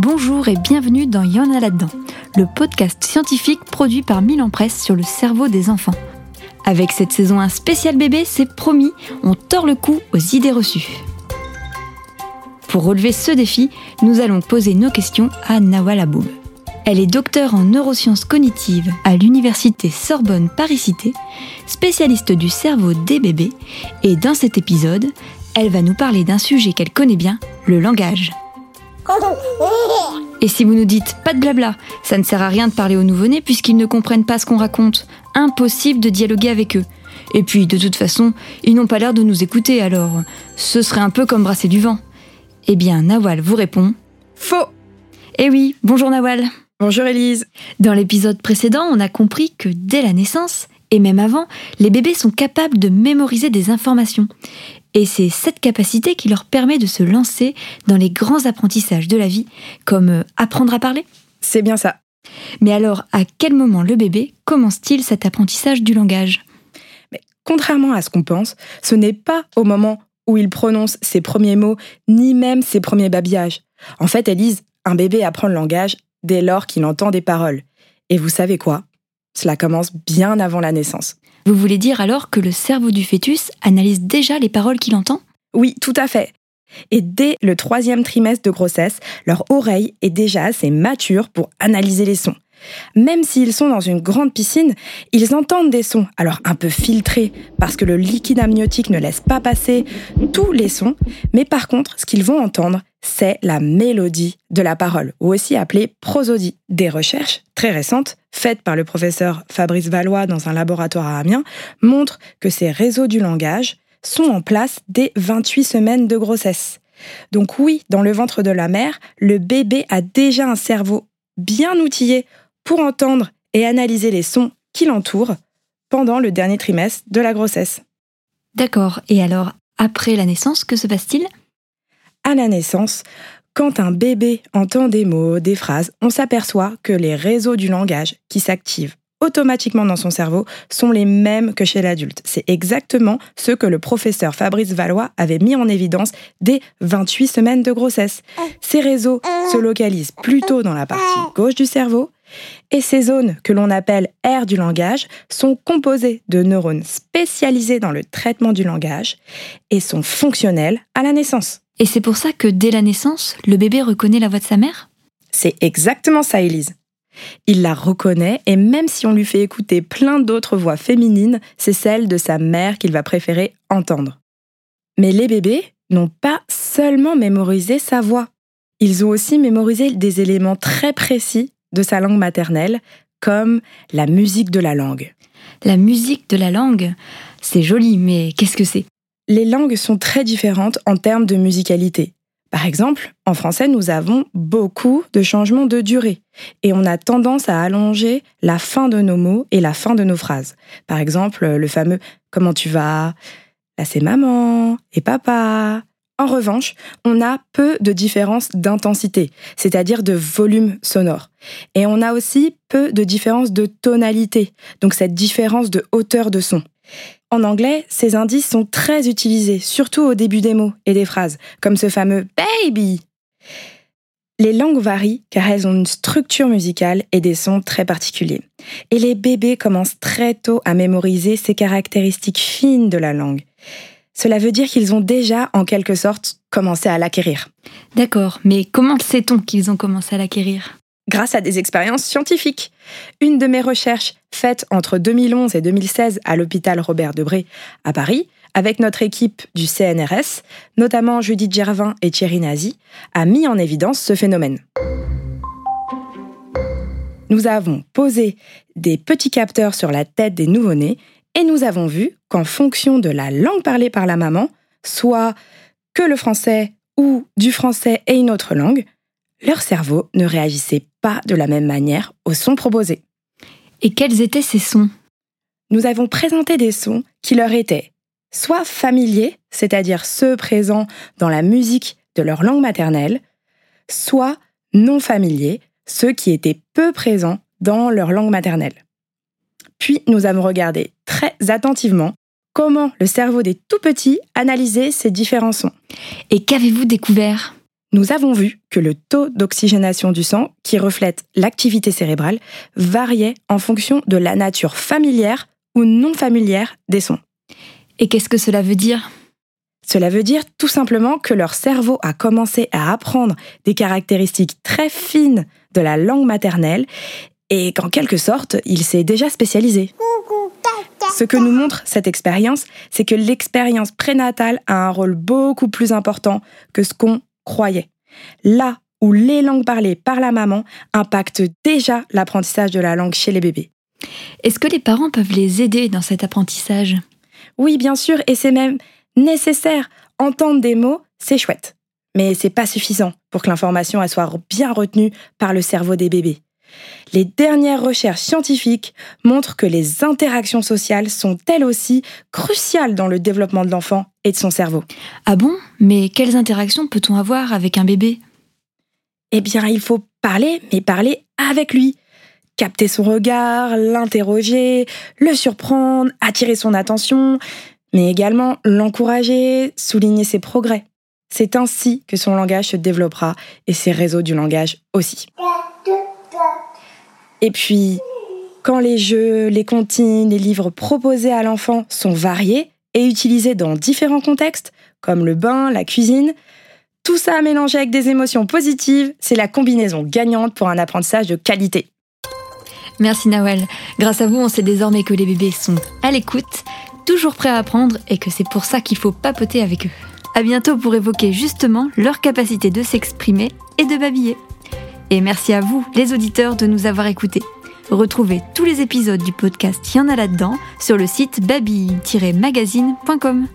Bonjour et bienvenue dans Y'en a là-dedans, le podcast scientifique produit par Milan Presse sur le cerveau des enfants. Avec cette saison 1 spécial bébé, c'est promis, on tord le cou aux idées reçues. Pour relever ce défi, nous allons poser nos questions à Nawal Aboum. Elle est docteure en neurosciences cognitives à l'université Sorbonne Paris-Cité, spécialiste du cerveau des bébés, et dans cet épisode, elle va nous parler d'un sujet qu'elle connaît bien, le langage. Et si vous nous dites pas de blabla, ça ne sert à rien de parler aux nouveau-nés puisqu'ils ne comprennent pas ce qu'on raconte. Impossible de dialoguer avec eux. Et puis, de toute façon, ils n'ont pas l'air de nous écouter, alors ce serait un peu comme brasser du vent. Eh bien, Nawal vous répond Faux Eh oui, bonjour Nawal Bonjour Elise Dans l'épisode précédent, on a compris que dès la naissance, et même avant, les bébés sont capables de mémoriser des informations. Et c'est cette capacité qui leur permet de se lancer dans les grands apprentissages de la vie, comme euh, apprendre à parler. C'est bien ça. Mais alors, à quel moment le bébé commence-t-il cet apprentissage du langage? Mais contrairement à ce qu'on pense, ce n'est pas au moment où il prononce ses premiers mots, ni même ses premiers babillages. En fait, Elise, un bébé apprend le langage dès lors qu'il entend des paroles. Et vous savez quoi? Cela commence bien avant la naissance. Vous voulez dire alors que le cerveau du fœtus analyse déjà les paroles qu'il entend? Oui, tout à fait. Et dès le troisième trimestre de grossesse, leur oreille est déjà assez mature pour analyser les sons. Même s'ils sont dans une grande piscine, ils entendent des sons, alors un peu filtrés, parce que le liquide amniotique ne laisse pas passer tous les sons, mais par contre, ce qu'ils vont entendre, c'est la mélodie de la parole, ou aussi appelée prosodie. Des recherches très récentes, faites par le professeur Fabrice Valois dans un laboratoire à Amiens, montrent que ces réseaux du langage sont en place dès 28 semaines de grossesse. Donc oui, dans le ventre de la mère, le bébé a déjà un cerveau bien outillé pour entendre et analyser les sons qui l'entourent pendant le dernier trimestre de la grossesse. D'accord, et alors, après la naissance, que se passe-t-il? À la naissance, quand un bébé entend des mots, des phrases, on s'aperçoit que les réseaux du langage qui s'activent automatiquement dans son cerveau sont les mêmes que chez l'adulte. C'est exactement ce que le professeur Fabrice Valois avait mis en évidence dès 28 semaines de grossesse. Ces réseaux se localisent plutôt dans la partie gauche du cerveau et ces zones que l'on appelle aires du langage sont composées de neurones spécialisés dans le traitement du langage et sont fonctionnelles à la naissance. Et c'est pour ça que dès la naissance, le bébé reconnaît la voix de sa mère? C'est exactement ça, Élise. Il la reconnaît et même si on lui fait écouter plein d'autres voix féminines, c'est celle de sa mère qu'il va préférer entendre. Mais les bébés n'ont pas seulement mémorisé sa voix. Ils ont aussi mémorisé des éléments très précis de sa langue maternelle, comme la musique de la langue. La musique de la langue C'est joli, mais qu'est-ce que c'est? Les langues sont très différentes en termes de musicalité. Par exemple, en français, nous avons beaucoup de changements de durée et on a tendance à allonger la fin de nos mots et la fin de nos phrases. Par exemple, le fameux Comment tu vas Là, c'est maman et papa. En revanche, on a peu de différence d'intensité, c'est-à-dire de volume sonore. Et on a aussi peu de différence de tonalité, donc cette différence de hauteur de son. En anglais, ces indices sont très utilisés, surtout au début des mots et des phrases, comme ce fameux baby. Les langues varient car elles ont une structure musicale et des sons très particuliers. Et les bébés commencent très tôt à mémoriser ces caractéristiques fines de la langue. Cela veut dire qu'ils ont déjà, en quelque sorte, commencé à l'acquérir. D'accord, mais comment sait-on qu'ils ont commencé à l'acquérir? Grâce à des expériences scientifiques. Une de mes recherches, faite entre 2011 et 2016 à l'hôpital Robert Debré à Paris, avec notre équipe du CNRS, notamment Judith Gervin et Thierry Nazi, a mis en évidence ce phénomène. Nous avons posé des petits capteurs sur la tête des nouveau-nés et nous avons vu qu'en fonction de la langue parlée par la maman, soit que le français ou du français et une autre langue, leur cerveau ne réagissait pas de la même manière aux sons proposés. Et quels étaient ces sons? Nous avons présenté des sons qui leur étaient soit familiers, c'est-à-dire ceux présents dans la musique de leur langue maternelle, soit non familiers, ceux qui étaient peu présents dans leur langue maternelle. Puis nous avons regardé très attentivement comment le cerveau des tout petits analysait ces différents sons. Et qu'avez-vous découvert? Nous avons vu que le taux d'oxygénation du sang, qui reflète l'activité cérébrale, variait en fonction de la nature familière ou non familière des sons. Et qu'est-ce que cela veut dire? Cela veut dire tout simplement que leur cerveau a commencé à apprendre des caractéristiques très fines de la langue maternelle et qu'en quelque sorte, il s'est déjà spécialisé. Ce que nous montre cette expérience, c'est que l'expérience prénatale a un rôle beaucoup plus important que ce qu'on croyait. Là où les langues parlées par la maman impactent déjà l'apprentissage de la langue chez les bébés. Est-ce que les parents peuvent les aider dans cet apprentissage? Oui, bien sûr, et c'est même nécessaire. Entendre des mots, c'est chouette. Mais c'est pas suffisant pour que l'information soit bien retenue par le cerveau des bébés. Les dernières recherches scientifiques montrent que les interactions sociales sont elles aussi cruciales dans le développement de l'enfant et de son cerveau. Ah bon? Mais quelles interactions peut-on avoir avec un bébé? Eh bien, il faut parler, mais parler avec lui. Capter son regard, l'interroger, le surprendre, attirer son attention, mais également l'encourager, souligner ses progrès. C'est ainsi que son langage se développera et ses réseaux du langage aussi. Et puis, quand les jeux, les comptines, les livres proposés à l'enfant sont variés et utilisés dans différents contextes, comme le bain, la cuisine, tout ça mélangé avec des émotions positives, c'est la combinaison gagnante pour un apprentissage de qualité. Merci Nawel. Grâce à vous, on sait désormais que les bébés sont à l'écoute, toujours prêts à apprendre et que c'est pour ça qu'il faut papoter avec eux. À bientôt pour évoquer justement leur capacité de s'exprimer et de babiller. Et merci à vous, les auditeurs, de nous avoir écoutés. Retrouvez tous les épisodes du podcast Y en a là-dedans sur le site baby-magazine.com.